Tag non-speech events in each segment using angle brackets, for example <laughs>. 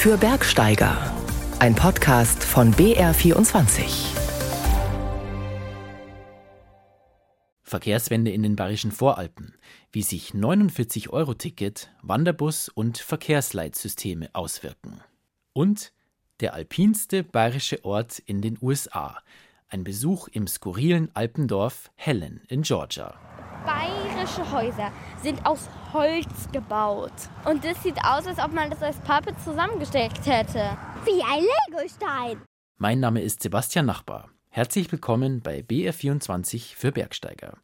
für Bergsteiger. Ein Podcast von BR24. Verkehrswende in den Bayerischen Voralpen, wie sich 49-Euro-Ticket, Wanderbus und Verkehrsleitsysteme auswirken. Und der alpinste bayerische Ort in den USA, ein Besuch im skurrilen Alpendorf Helen in Georgia. Bayerische Häuser sind aus Holz gebaut. Und das sieht aus, als ob man das als Pappe zusammengestellt hätte. Wie ein Legostein. Mein Name ist Sebastian Nachbar. Herzlich willkommen bei BR24 für Bergsteiger.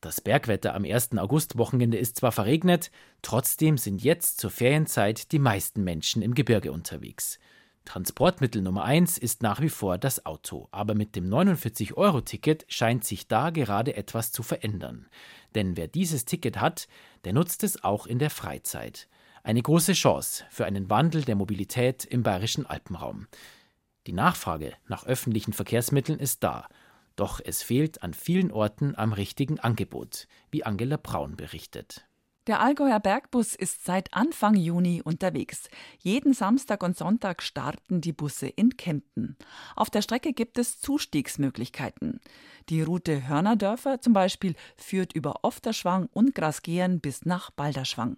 Das Bergwetter am 1. Augustwochenende ist zwar verregnet, trotzdem sind jetzt zur Ferienzeit die meisten Menschen im Gebirge unterwegs. Transportmittel Nummer eins ist nach wie vor das Auto, aber mit dem 49-Euro-Ticket scheint sich da gerade etwas zu verändern. Denn wer dieses Ticket hat, der nutzt es auch in der Freizeit. Eine große Chance für einen Wandel der Mobilität im bayerischen Alpenraum. Die Nachfrage nach öffentlichen Verkehrsmitteln ist da, doch es fehlt an vielen Orten am richtigen Angebot, wie Angela Braun berichtet. Der Allgäuer Bergbus ist seit Anfang Juni unterwegs. Jeden Samstag und Sonntag starten die Busse in Kempten. Auf der Strecke gibt es Zustiegsmöglichkeiten. Die Route Hörnerdörfer zum Beispiel führt über Ofterschwang und Grasgehen bis nach Balderschwang.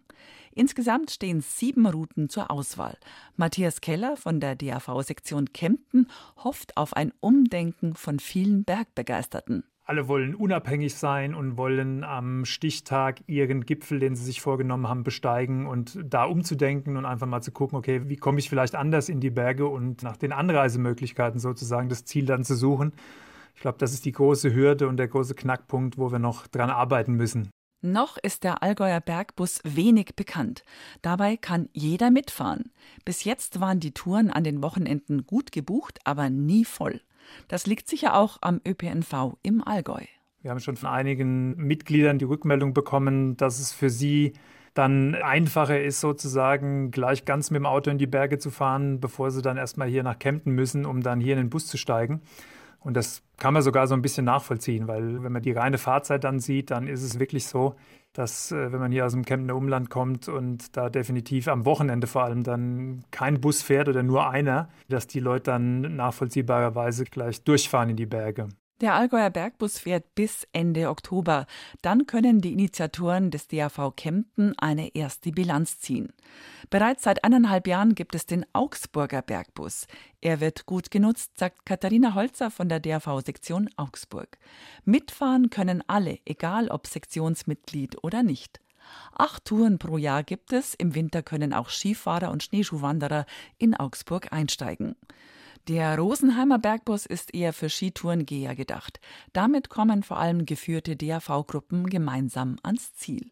Insgesamt stehen sieben Routen zur Auswahl. Matthias Keller von der DAV-Sektion Kempten hofft auf ein Umdenken von vielen Bergbegeisterten alle wollen unabhängig sein und wollen am Stichtag ihren Gipfel, den sie sich vorgenommen haben, besteigen und da umzudenken und einfach mal zu gucken, okay, wie komme ich vielleicht anders in die Berge und nach den Anreisemöglichkeiten sozusagen das Ziel dann zu suchen. Ich glaube, das ist die große Hürde und der große Knackpunkt, wo wir noch dran arbeiten müssen. Noch ist der Allgäuer Bergbus wenig bekannt. Dabei kann jeder mitfahren. Bis jetzt waren die Touren an den Wochenenden gut gebucht, aber nie voll. Das liegt sicher auch am ÖPNV im Allgäu. Wir haben schon von einigen Mitgliedern die Rückmeldung bekommen, dass es für sie dann einfacher ist, sozusagen gleich ganz mit dem Auto in die Berge zu fahren, bevor sie dann erstmal hier nach Kempten müssen, um dann hier in den Bus zu steigen. Und das kann man sogar so ein bisschen nachvollziehen, weil wenn man die reine Fahrzeit dann sieht, dann ist es wirklich so, dass äh, wenn man hier aus dem Kemptener Umland kommt und da definitiv am Wochenende vor allem dann kein Bus fährt oder nur einer, dass die Leute dann nachvollziehbarerweise gleich durchfahren in die Berge. Der Allgäuer Bergbus fährt bis Ende Oktober. Dann können die Initiatoren des DAV Kempten eine erste Bilanz ziehen. Bereits seit eineinhalb Jahren gibt es den Augsburger Bergbus. Er wird gut genutzt, sagt Katharina Holzer von der DAV-Sektion Augsburg. Mitfahren können alle, egal ob Sektionsmitglied oder nicht. Acht Touren pro Jahr gibt es. Im Winter können auch Skifahrer und Schneeschuhwanderer in Augsburg einsteigen. Der Rosenheimer Bergbus ist eher für Skitourengeher gedacht. Damit kommen vor allem geführte DAV-Gruppen gemeinsam ans Ziel.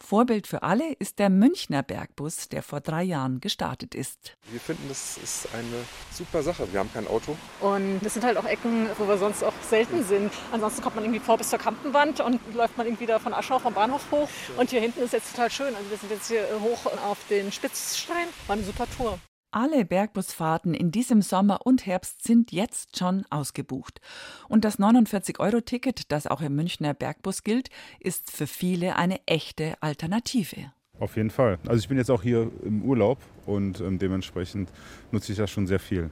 Vorbild für alle ist der Münchner Bergbus, der vor drei Jahren gestartet ist. Wir finden, das ist eine super Sache. Wir haben kein Auto. Und das sind halt auch Ecken, wo wir sonst auch selten sind. Ansonsten kommt man irgendwie vor bis zur Kampenwand und läuft man irgendwie da von Aschau vom Bahnhof hoch. Und hier hinten ist jetzt total schön. Also wir sind jetzt hier hoch auf den Spitzstein. War eine super Tour. Alle Bergbusfahrten in diesem Sommer und Herbst sind jetzt schon ausgebucht. Und das 49-Euro-Ticket, das auch im Münchner Bergbus gilt, ist für viele eine echte Alternative. Auf jeden Fall. Also ich bin jetzt auch hier im Urlaub und ähm, dementsprechend nutze ich das schon sehr viel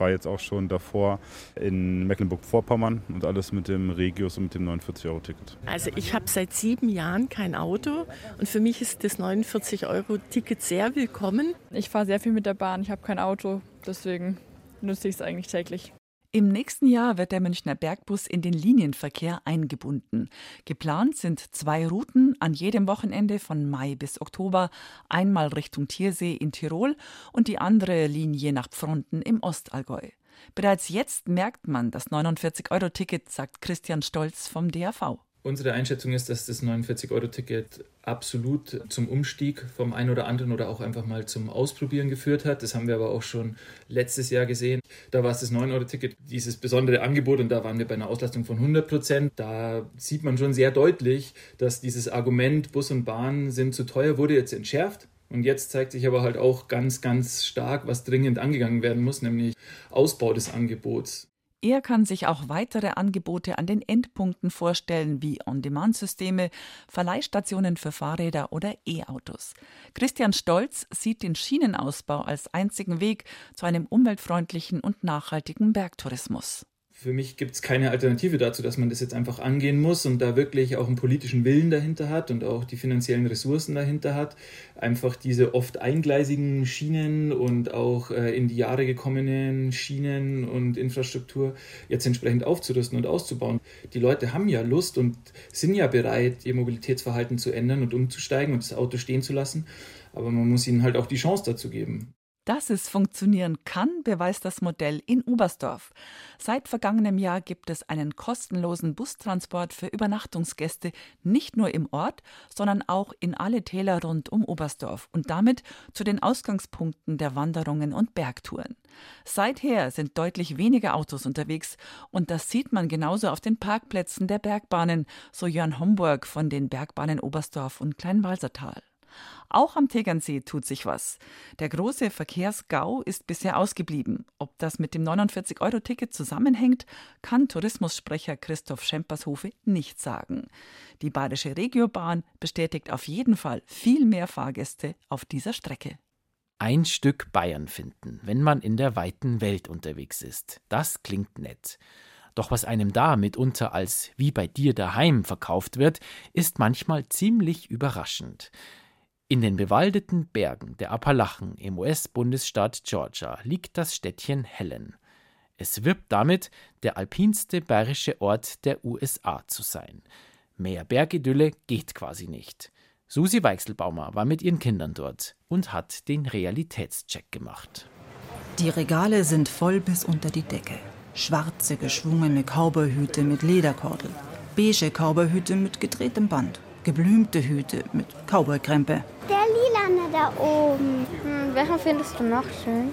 war jetzt auch schon davor in Mecklenburg-Vorpommern und alles mit dem Regius und mit dem 49-Euro-Ticket. Also ich habe seit sieben Jahren kein Auto und für mich ist das 49-Euro-Ticket sehr willkommen. Ich fahre sehr viel mit der Bahn, ich habe kein Auto, deswegen nutze ich es eigentlich täglich. Im nächsten Jahr wird der Münchner Bergbus in den Linienverkehr eingebunden. Geplant sind zwei Routen an jedem Wochenende von Mai bis Oktober, einmal Richtung Tiersee in Tirol und die andere Linie nach Pfronten im Ostallgäu. Bereits jetzt merkt man das 49-Euro-Ticket, sagt Christian Stolz vom DAV. Unsere Einschätzung ist, dass das 49-Euro-Ticket absolut zum Umstieg vom einen oder anderen oder auch einfach mal zum Ausprobieren geführt hat. Das haben wir aber auch schon letztes Jahr gesehen. Da war es das 9-Euro-Ticket, dieses besondere Angebot und da waren wir bei einer Auslastung von 100 Prozent. Da sieht man schon sehr deutlich, dass dieses Argument Bus und Bahn sind zu teuer, wurde jetzt entschärft. Und jetzt zeigt sich aber halt auch ganz, ganz stark, was dringend angegangen werden muss, nämlich Ausbau des Angebots. Er kann sich auch weitere Angebote an den Endpunkten vorstellen, wie On-Demand-Systeme, Verleihstationen für Fahrräder oder E-Autos. Christian Stolz sieht den Schienenausbau als einzigen Weg zu einem umweltfreundlichen und nachhaltigen Bergtourismus für mich gibt es keine Alternative dazu, dass man das jetzt einfach angehen muss und da wirklich auch einen politischen Willen dahinter hat und auch die finanziellen Ressourcen dahinter hat, einfach diese oft eingleisigen Schienen und auch äh, in die Jahre gekommenen Schienen und Infrastruktur jetzt entsprechend aufzurüsten und auszubauen. Die Leute haben ja Lust und sind ja bereit, ihr Mobilitätsverhalten zu ändern und umzusteigen und das Auto stehen zu lassen, aber man muss ihnen halt auch die Chance dazu geben. Dass es funktionieren kann, beweist das Modell in Oberstdorf. Seit vergangenem Jahr gibt es einen kostenlosen Bustransport für Übernachtungsgäste nicht nur im Ort, sondern auch in alle Täler rund um Oberstdorf und damit zu den Ausgangspunkten der Wanderungen und Bergtouren. Seither sind deutlich weniger Autos unterwegs und das sieht man genauso auf den Parkplätzen der Bergbahnen, so Jörn Homburg von den Bergbahnen Oberstdorf und Kleinwalsertal. Auch am Tegernsee tut sich was. Der große Verkehrsgau ist bisher ausgeblieben. Ob das mit dem 49-Euro-Ticket zusammenhängt, kann Tourismussprecher Christoph Schempershofe nicht sagen. Die Bayerische Regiobahn bestätigt auf jeden Fall viel mehr Fahrgäste auf dieser Strecke. Ein Stück Bayern finden, wenn man in der weiten Welt unterwegs ist. Das klingt nett. Doch was einem da mitunter als wie bei dir daheim verkauft wird, ist manchmal ziemlich überraschend. In den bewaldeten Bergen der Appalachen im US-Bundesstaat Georgia liegt das Städtchen Helen. Es wirbt damit, der alpinste bayerische Ort der USA zu sein. Mehr Bergidylle geht quasi nicht. Susi Weichselbaumer war mit ihren Kindern dort und hat den Realitätscheck gemacht. Die Regale sind voll bis unter die Decke. Schwarze geschwungene Cowboyhüte mit Lederkordel, beige Cowboyhüte mit gedrehtem Band geblümte Hüte mit Cowboykrempe. Der lilane da oben. Hm, welchen findest du noch schön?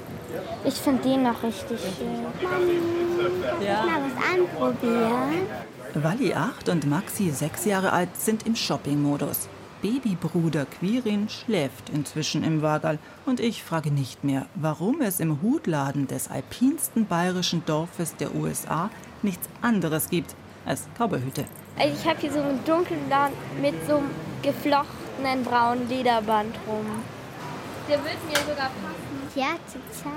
Ich finde den noch richtig schön. Mami, ja. mal was anprobieren. Wally 8 und Maxi 6 Jahre alt sind im Shopping-Modus. Babybruder Quirin schläft inzwischen im Wagal und ich frage nicht mehr, warum es im Hutladen des alpinsten bayerischen Dorfes der USA nichts anderes gibt als Cowboyhüte. Also ich habe hier so einen dunklen Laden mit so einem geflochtenen braunen Lederband rum. Der wird mir sogar passen. Ja, total.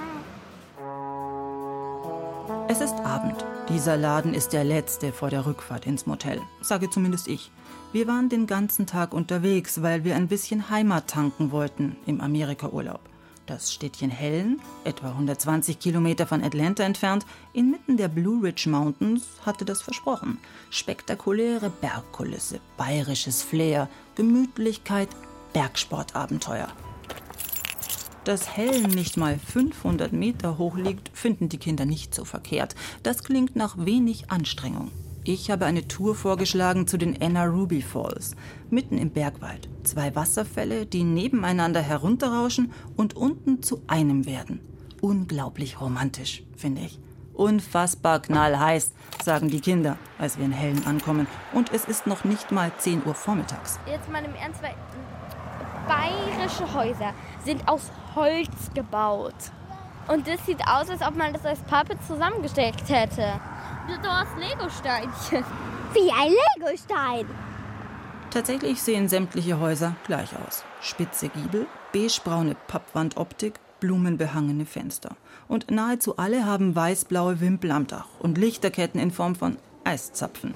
Es ist Abend. Dieser Laden ist der letzte vor der Rückfahrt ins Motel, sage zumindest ich. Wir waren den ganzen Tag unterwegs, weil wir ein bisschen Heimat tanken wollten im Amerika-Urlaub. Das Städtchen Helen, etwa 120 Kilometer von Atlanta entfernt, inmitten der Blue Ridge Mountains, hatte das versprochen. Spektakuläre Bergkulisse, bayerisches Flair, Gemütlichkeit, Bergsportabenteuer. Dass Helen nicht mal 500 Meter hoch liegt, finden die Kinder nicht so verkehrt. Das klingt nach wenig Anstrengung. Ich habe eine Tour vorgeschlagen zu den Anna Ruby Falls, mitten im Bergwald. Zwei Wasserfälle, die nebeneinander herunterrauschen und unten zu einem werden. Unglaublich romantisch, finde ich. Unfassbar knallheiß, sagen die Kinder, als wir in Hellen ankommen. Und es ist noch nicht mal 10 Uhr vormittags. Jetzt mal im Ernst, weil bayerische Häuser sind aus Holz gebaut. Und das sieht aus, als ob man das als Pappe zusammengestellt hätte. Du hast Lego-Steinchen. <laughs> Wie ein Lego-Stein. Tatsächlich sehen sämtliche Häuser gleich aus. Spitze Giebel, beigebraune Pappwandoptik, blumenbehangene Fenster. Und nahezu alle haben weißblaue Wimpel am Dach und Lichterketten in Form von Eiszapfen.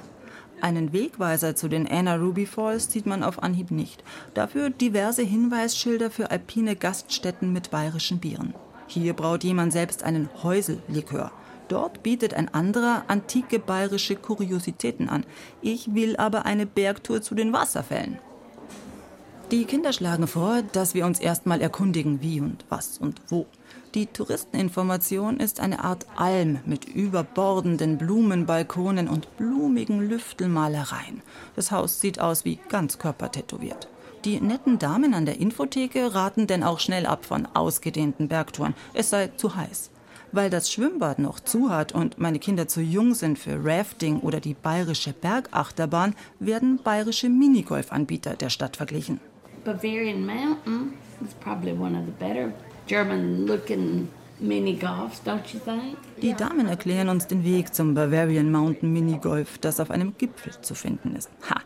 Einen Wegweiser zu den Anna Ruby Falls sieht man auf Anhieb nicht. Dafür diverse Hinweisschilder für alpine Gaststätten mit bayerischen Bieren. Hier braut jemand selbst einen Häusellikör. Dort bietet ein anderer antike bayerische Kuriositäten an. Ich will aber eine Bergtour zu den Wasserfällen. Die Kinder schlagen vor, dass wir uns erstmal erkundigen, wie und was und wo. Die Touristeninformation ist eine Art Alm mit überbordenden Blumenbalkonen und blumigen Lüftelmalereien. Das Haus sieht aus wie ganzkörpertätowiert. Die netten Damen an der Infotheke raten denn auch schnell ab von ausgedehnten Bergtouren. Es sei zu heiß. Weil das Schwimmbad noch zu hat und meine Kinder zu jung sind für Rafting oder die bayerische Bergachterbahn, werden bayerische Minigolfanbieter der Stadt verglichen. Bavarian Mountain is probably one of the better don't you think? Die Damen erklären uns den Weg zum Bavarian Mountain Minigolf, das auf einem Gipfel zu finden ist. Ha!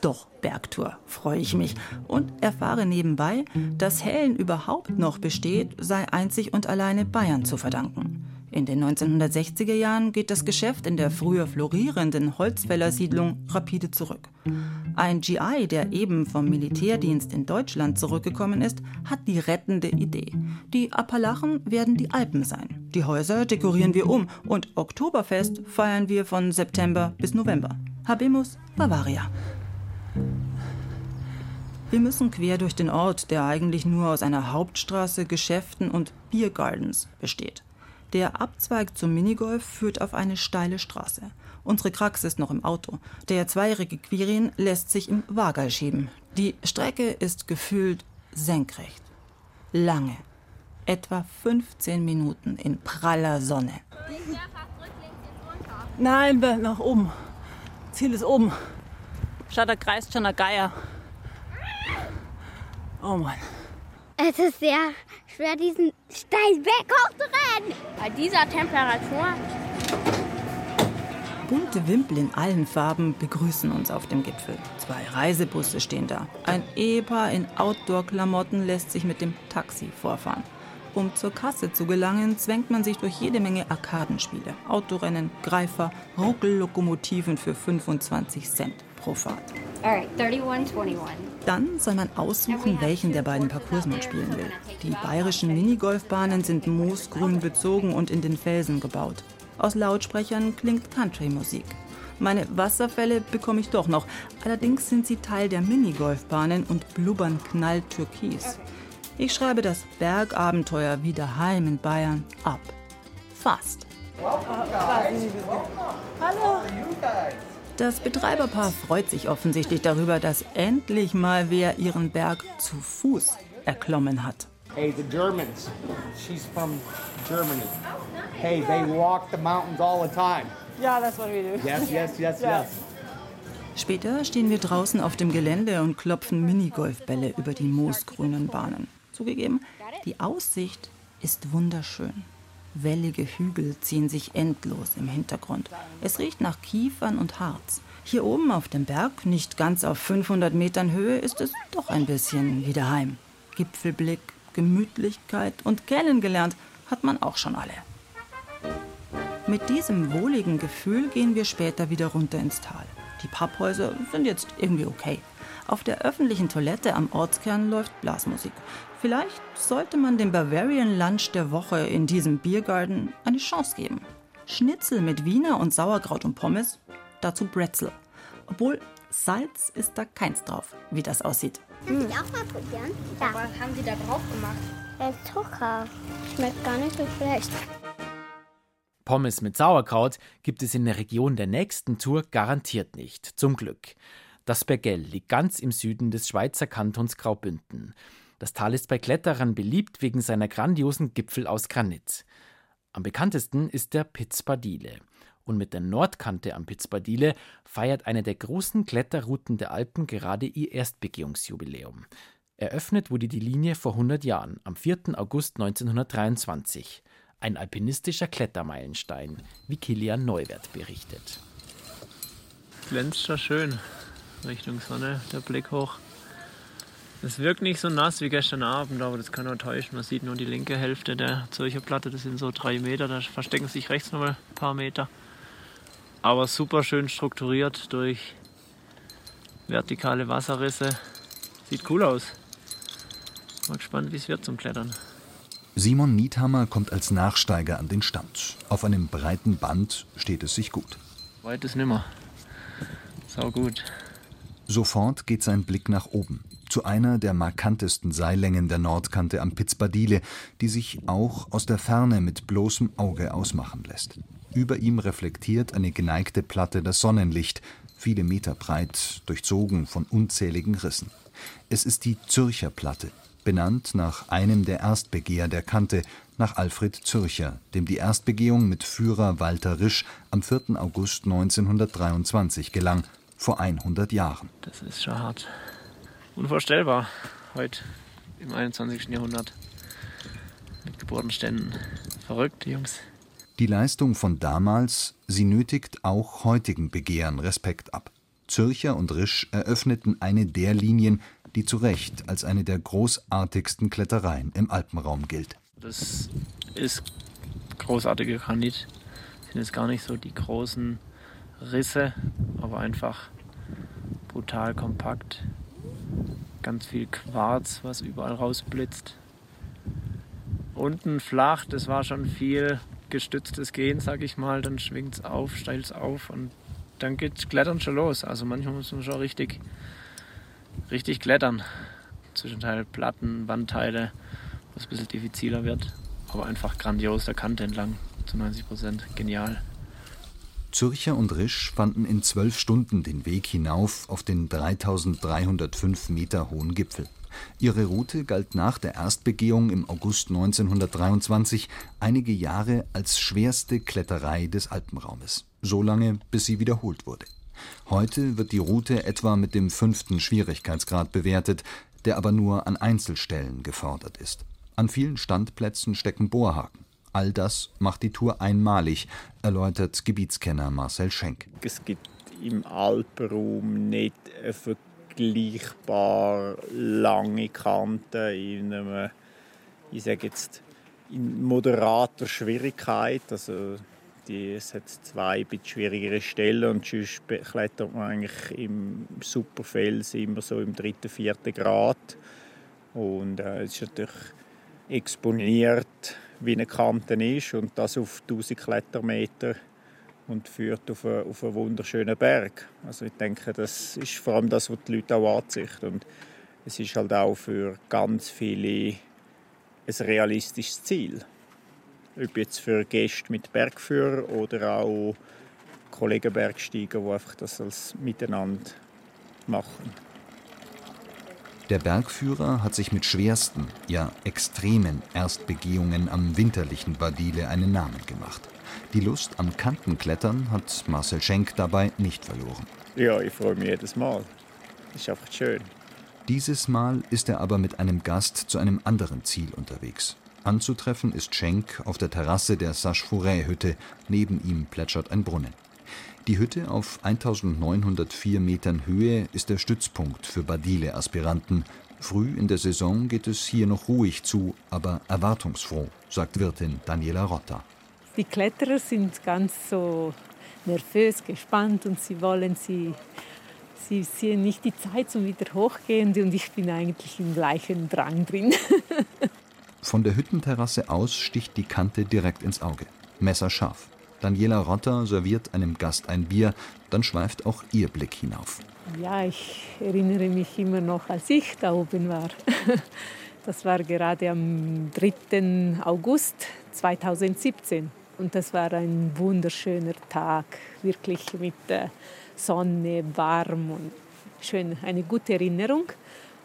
Doch, Bergtour, freue ich mich. Und erfahre nebenbei, dass Hellen überhaupt noch besteht, sei einzig und alleine Bayern zu verdanken. In den 1960er Jahren geht das Geschäft in der früher florierenden Holzfällersiedlung rapide zurück. Ein GI, der eben vom Militärdienst in Deutschland zurückgekommen ist, hat die rettende Idee. Die Appalachen werden die Alpen sein. Die Häuser dekorieren wir um und Oktoberfest feiern wir von September bis November. Habemus Bavaria. Wir müssen quer durch den Ort, der eigentlich nur aus einer Hauptstraße, Geschäften und Biergardens besteht. Der Abzweig zum Minigolf führt auf eine steile Straße. Unsere Krax ist noch im Auto. Der zweijährige Quirin lässt sich im Wagal schieben. Die Strecke ist gefühlt senkrecht. Lange. Etwa 15 Minuten in praller Sonne. Nein, nach oben. Ziel ist oben. Statt der kreist schon ein Geier. Oh Mann. Es ist sehr schwer, diesen steilen Berg hochzurennen. Bei dieser Temperatur. Bunte Wimpel in allen Farben begrüßen uns auf dem Gipfel. Zwei Reisebusse stehen da. Ein Ehepaar in Outdoor-Klamotten lässt sich mit dem Taxi vorfahren. Um zur Kasse zu gelangen, zwängt man sich durch jede Menge Arkadenspiele. Autorennen, Greifer, Ruckellokomotiven für 25 Cent pro Fahrt. Alright, 31, 21. Dann soll man aussuchen, welchen der beiden Parcours man spielen will. Die bayerischen Minigolfbahnen sind moosgrün bezogen und in den Felsen gebaut. Aus Lautsprechern klingt Country-Musik. Meine Wasserfälle bekomme ich doch noch. Allerdings sind sie Teil der Minigolfbahnen und blubbern knalltürkis. Ich schreibe das Bergabenteuer wie daheim in Bayern ab. Fast. Hallo. Das Betreiberpaar freut sich offensichtlich darüber, dass endlich mal wer ihren Berg zu Fuß erklommen hat. Hey, the Germans. She's from Germany. Hey, they walk the mountains all the time. Yeah, that's what we do. Yes, yes, yes, Yeah. yes. Später stehen wir draußen auf dem Gelände und klopfen Minigolfbälle über die moosgrünen Bahnen. Zugegeben, die Aussicht ist wunderschön. Wellige Hügel ziehen sich endlos im Hintergrund. Es riecht nach Kiefern und Harz. Hier oben auf dem Berg, nicht ganz auf 500 Metern Höhe, ist es doch ein bisschen wie daheim. Gipfelblick, Gemütlichkeit und kennengelernt hat man auch schon alle. Mit diesem wohligen Gefühl gehen wir später wieder runter ins Tal. Die Papphäuser sind jetzt irgendwie okay. Auf der öffentlichen Toilette am Ortskern läuft Blasmusik. Vielleicht sollte man dem Bavarian Lunch der Woche in diesem Biergarten eine Chance geben. Schnitzel mit Wiener und Sauerkraut und Pommes, dazu Brezel. Obwohl Salz ist da keins drauf, wie das aussieht. Kann ich auch mal probieren? Ja. Was haben Sie da drauf gemacht? Äh, Zucker. Schmeckt gar nicht so schlecht. Pommes mit Sauerkraut gibt es in der Region der nächsten Tour garantiert nicht, zum Glück. Das Bergell liegt ganz im Süden des Schweizer Kantons Graubünden. Das Tal ist bei Kletterern beliebt wegen seiner grandiosen Gipfel aus Granit. Am bekanntesten ist der Piz Badile. Und mit der Nordkante am Piz Badile feiert eine der großen Kletterrouten der Alpen gerade ihr Erstbegehungsjubiläum. Eröffnet wurde die Linie vor 100 Jahren, am 4. August 1923. Ein alpinistischer Klettermeilenstein, wie Kilian Neuwert berichtet. glänzt schon schön Richtung Sonne, der Blick hoch. Es wirkt nicht so nass wie gestern Abend, aber das kann auch täuschen. Man sieht nur die linke Hälfte der Zürcher Platte, das sind so drei Meter, da verstecken sich rechts noch mal ein paar Meter. Aber super schön strukturiert durch vertikale Wasserrisse. Sieht cool aus. Mal gespannt, wie es wird zum Klettern. Simon Niethammer kommt als Nachsteiger an den Stand. Auf einem breiten Band steht es sich gut. Weit ist nimmer. Sau gut. Sofort geht sein Blick nach oben, zu einer der markantesten Seillängen der Nordkante am Pitzbadile, die sich auch aus der Ferne mit bloßem Auge ausmachen lässt. Über ihm reflektiert eine geneigte Platte das Sonnenlicht, viele Meter breit, durchzogen von unzähligen Rissen. Es ist die Zürcher Platte, benannt nach einem der Erstbegeher der Kante, nach Alfred Zürcher, dem die Erstbegehung mit Führer Walter Risch am 4. August 1923 gelang, vor 100 Jahren. Das ist schon hart. Unvorstellbar. Heute im 21. Jahrhundert. Mit Geburtenständen Verrückt, Jungs. Die Leistung von damals, sie nötigt auch heutigen Begehren Respekt ab. Zürcher und Risch eröffneten eine der Linien, die zu Recht als eine der großartigsten Klettereien im Alpenraum gilt. Das ist großartiger Granit. Das sind jetzt gar nicht so die großen Risse, aber einfach brutal kompakt. Ganz viel Quarz, was überall rausblitzt. Unten flach, das war schon viel gestütztes Gehen, sag ich mal. Dann schwingt es auf, steilt es auf und dann geht Klettern schon los. Also manchmal muss man schon richtig, richtig klettern. Zwischenteil Platten, Wandteile, was ein bisschen diffiziler wird. Aber einfach grandios der Kante entlang, zu 90 Prozent. Genial. Zürcher und Risch fanden in zwölf Stunden den Weg hinauf auf den 3305 Meter hohen Gipfel. Ihre Route galt nach der Erstbegehung im August 1923 einige Jahre als schwerste Kletterei des Alpenraumes, so lange, bis sie wiederholt wurde. Heute wird die Route etwa mit dem fünften Schwierigkeitsgrad bewertet, der aber nur an Einzelstellen gefordert ist. An vielen Standplätzen stecken Bohrhaken. All das macht die Tour einmalig, erläutert Gebietskenner Marcel Schenk. Es gibt im Alpenraum nicht eine vergleichbar lange Kante in einem, ich sage jetzt, in moderater Schwierigkeit. Also es hat zwei bisschen schwierigere Stellen und sonst klettert man eigentlich im Superfels immer so im dritten, vierten Grad. Und äh, es ist natürlich exponiert, wie eine Kante ist und das auf 1000 Klettermeter und führt auf einen, auf einen wunderschönen Berg. Also ich denke, das ist vor allem das, was die Leute auch anziehen. Und es ist halt auch für ganz viele ein realistisches Ziel. Ob jetzt für Gäste mit Bergführer oder auch Kollegen Bergsteiger, die einfach das als Miteinander machen. Der Bergführer hat sich mit schwersten, ja extremen Erstbegehungen am winterlichen Badile einen Namen gemacht. Die Lust am Kantenklettern hat Marcel Schenk dabei nicht verloren. Ja, ich freue mich jedes Mal. Ist einfach schön. Dieses Mal ist er aber mit einem Gast zu einem anderen Ziel unterwegs. Anzutreffen ist Schenk auf der Terrasse der Sache-Fourret-Hütte. Neben ihm plätschert ein Brunnen. Die Hütte auf 1904 Metern Höhe ist der Stützpunkt für Badile-Aspiranten. Früh in der Saison geht es hier noch ruhig zu, aber erwartungsfroh, sagt Wirtin Daniela Rotta. Die Kletterer sind ganz so nervös, gespannt und sie wollen sie Sie sehen nicht die Zeit zum wieder hochgehen und ich bin eigentlich im gleichen Drang drin. <laughs> Von der Hüttenterrasse aus sticht die Kante direkt ins Auge. Messerscharf. Daniela Rotter serviert einem Gast ein Bier, dann schweift auch ihr Blick hinauf. Ja, ich erinnere mich immer noch, als ich da oben war. <laughs> Das war gerade am 3. August 2017. Und das war ein wunderschöner Tag, wirklich mit Sonne, warm und schön, eine gute Erinnerung.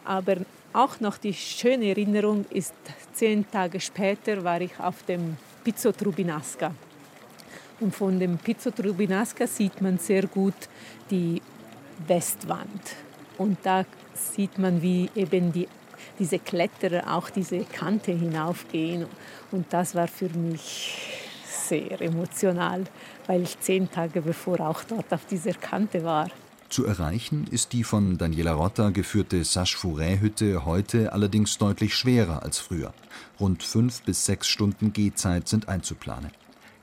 Aber auch noch die schöne Erinnerung ist, zehn Tage später war ich auf dem Pizzo Trubinasca. Und von dem Pizzo Trubinasca sieht man sehr gut die Westwand. Und da sieht man, wie eben die, diese Kletterer auch diese Kante hinaufgehen. Und das war für mich sehr emotional, weil ich zehn Tage bevor auch dort auf dieser Kante war. Zu erreichen ist die von Daniela Rotta geführte Sache-Fourret-Hütte heute allerdings deutlich schwerer als früher. Rund fünf bis sechs Stunden Gehzeit sind einzuplanen.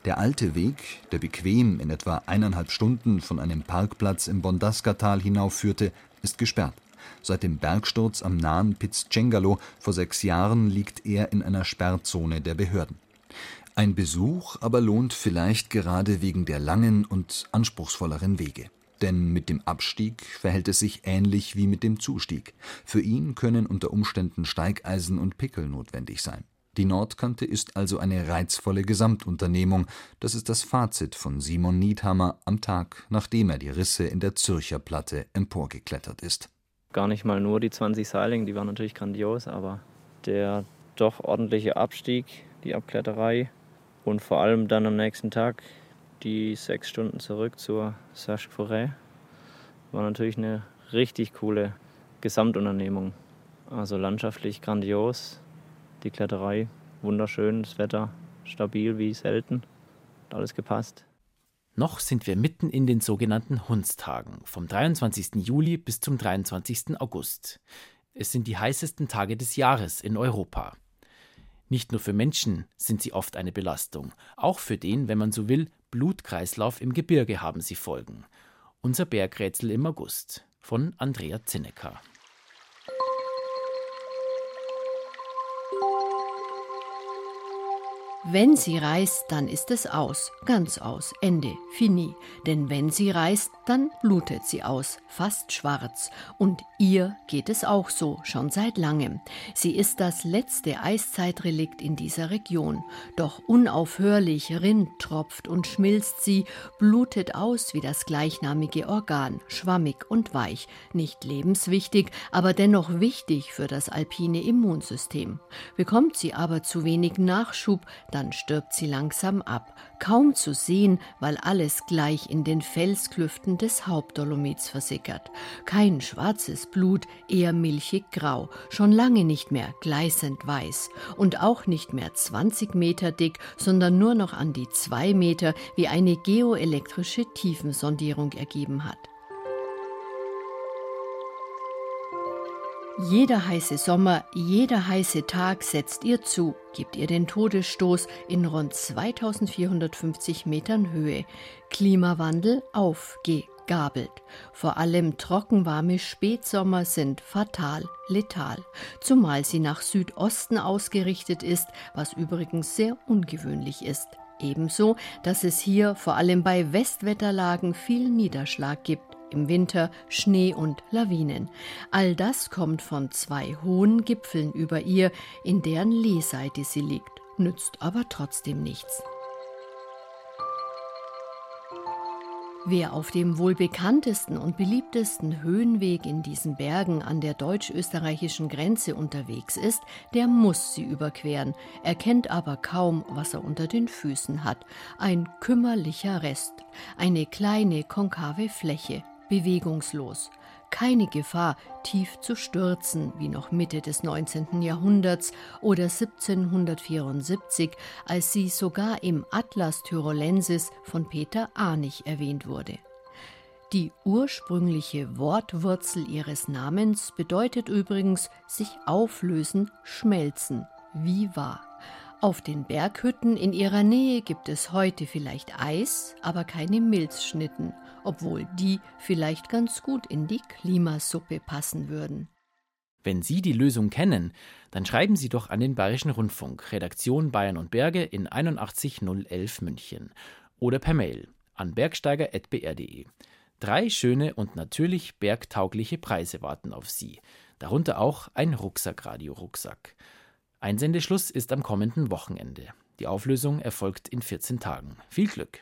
Der alte Weg, der bequem in etwa eineinhalb Stunden von einem Parkplatz im Bondaska-Tal hinaufführte, ist gesperrt. Seit dem Bergsturz am nahen Piz Cengalo vor sechs Jahren liegt er in einer Sperrzone der Behörden. Ein Besuch aber lohnt vielleicht gerade wegen der langen und anspruchsvolleren Wege. Denn mit dem Abstieg verhält es sich ähnlich wie mit dem Zustieg. Für ihn können unter Umständen Steigeisen und Pickel notwendig sein. Die Nordkante ist also eine reizvolle Gesamtunternehmung. Das ist das Fazit von Simon Niedhammer am Tag, nachdem er die Risse in der Zürcher Platte emporgeklettert ist. Gar nicht mal nur die 20 Seiling, die waren natürlich grandios, aber der doch ordentliche Abstieg, die Abkletterei und vor allem dann am nächsten Tag die sechs Stunden zurück zur Sache Forêt war natürlich eine richtig coole Gesamtunternehmung. Also landschaftlich grandios, die Kletterei, wunderschön, das Wetter, stabil wie selten. Hat alles gepasst. Noch sind wir mitten in den sogenannten Hundstagen, vom 23. Juli bis zum 23. August. Es sind die heißesten Tage des Jahres in Europa. Nicht nur für Menschen sind sie oft eine Belastung, auch für den, wenn man so will, Blutkreislauf im Gebirge haben sie Folgen. Unser Bergrätsel im August von Andrea Zinnecker. Wenn sie reist, dann ist es aus, ganz aus, Ende, fini. Denn wenn sie reist, dann blutet sie aus, fast schwarz. Und ihr geht es auch so, schon seit langem. Sie ist das letzte Eiszeitrelikt in dieser Region. Doch unaufhörlich rinnt, tropft und schmilzt sie, blutet aus wie das gleichnamige Organ, schwammig und weich. Nicht lebenswichtig, aber dennoch wichtig für das alpine Immunsystem. Bekommt sie aber zu wenig Nachschub, dann stirbt sie langsam ab, kaum zu sehen, weil alles gleich in den Felsklüften des Hauptdolomits versickert. Kein schwarzes Blut, eher milchig grau, schon lange nicht mehr gleißend weiß und auch nicht mehr 20 Meter dick, sondern nur noch an die zwei Meter, wie eine geoelektrische Tiefensondierung ergeben hat. Jeder heiße Sommer, jeder heiße Tag setzt ihr zu, gibt ihr den Todesstoß in rund 2450 Metern Höhe. Klimawandel aufgegabelt. Vor allem trockenwarme Spätsommer sind fatal, letal, zumal sie nach Südosten ausgerichtet ist, was übrigens sehr ungewöhnlich ist. Ebenso, dass es hier vor allem bei Westwetterlagen viel Niederschlag gibt im Winter Schnee und Lawinen. All das kommt von zwei hohen Gipfeln über ihr, in deren Lehseite sie liegt, nützt aber trotzdem nichts. Wer auf dem wohl bekanntesten und beliebtesten Höhenweg in diesen Bergen an der deutsch-österreichischen Grenze unterwegs ist, der muss sie überqueren, erkennt aber kaum, was er unter den Füßen hat. Ein kümmerlicher Rest, eine kleine konkave Fläche, bewegungslos. Keine Gefahr, tief zu stürzen, wie noch Mitte des 19. Jahrhunderts oder 1774, als sie sogar im Atlas Tyrolensis von Peter Arnig erwähnt wurde. Die ursprüngliche Wortwurzel ihres Namens bedeutet übrigens sich auflösen, schmelzen, wie wahr. Auf den Berghütten in ihrer Nähe gibt es heute vielleicht Eis, aber keine Milzschnitten, obwohl die vielleicht ganz gut in die Klimasuppe passen würden. Wenn Sie die Lösung kennen, dann schreiben Sie doch an den Bayerischen Rundfunk, Redaktion Bayern und Berge in 81011 München oder per Mail an bergsteiger.br.de. Drei schöne und natürlich bergtaugliche Preise warten auf Sie, darunter auch ein Rucksackradio-Rucksack. Einsendeschluss ist am kommenden Wochenende. Die Auflösung erfolgt in 14 Tagen. Viel Glück!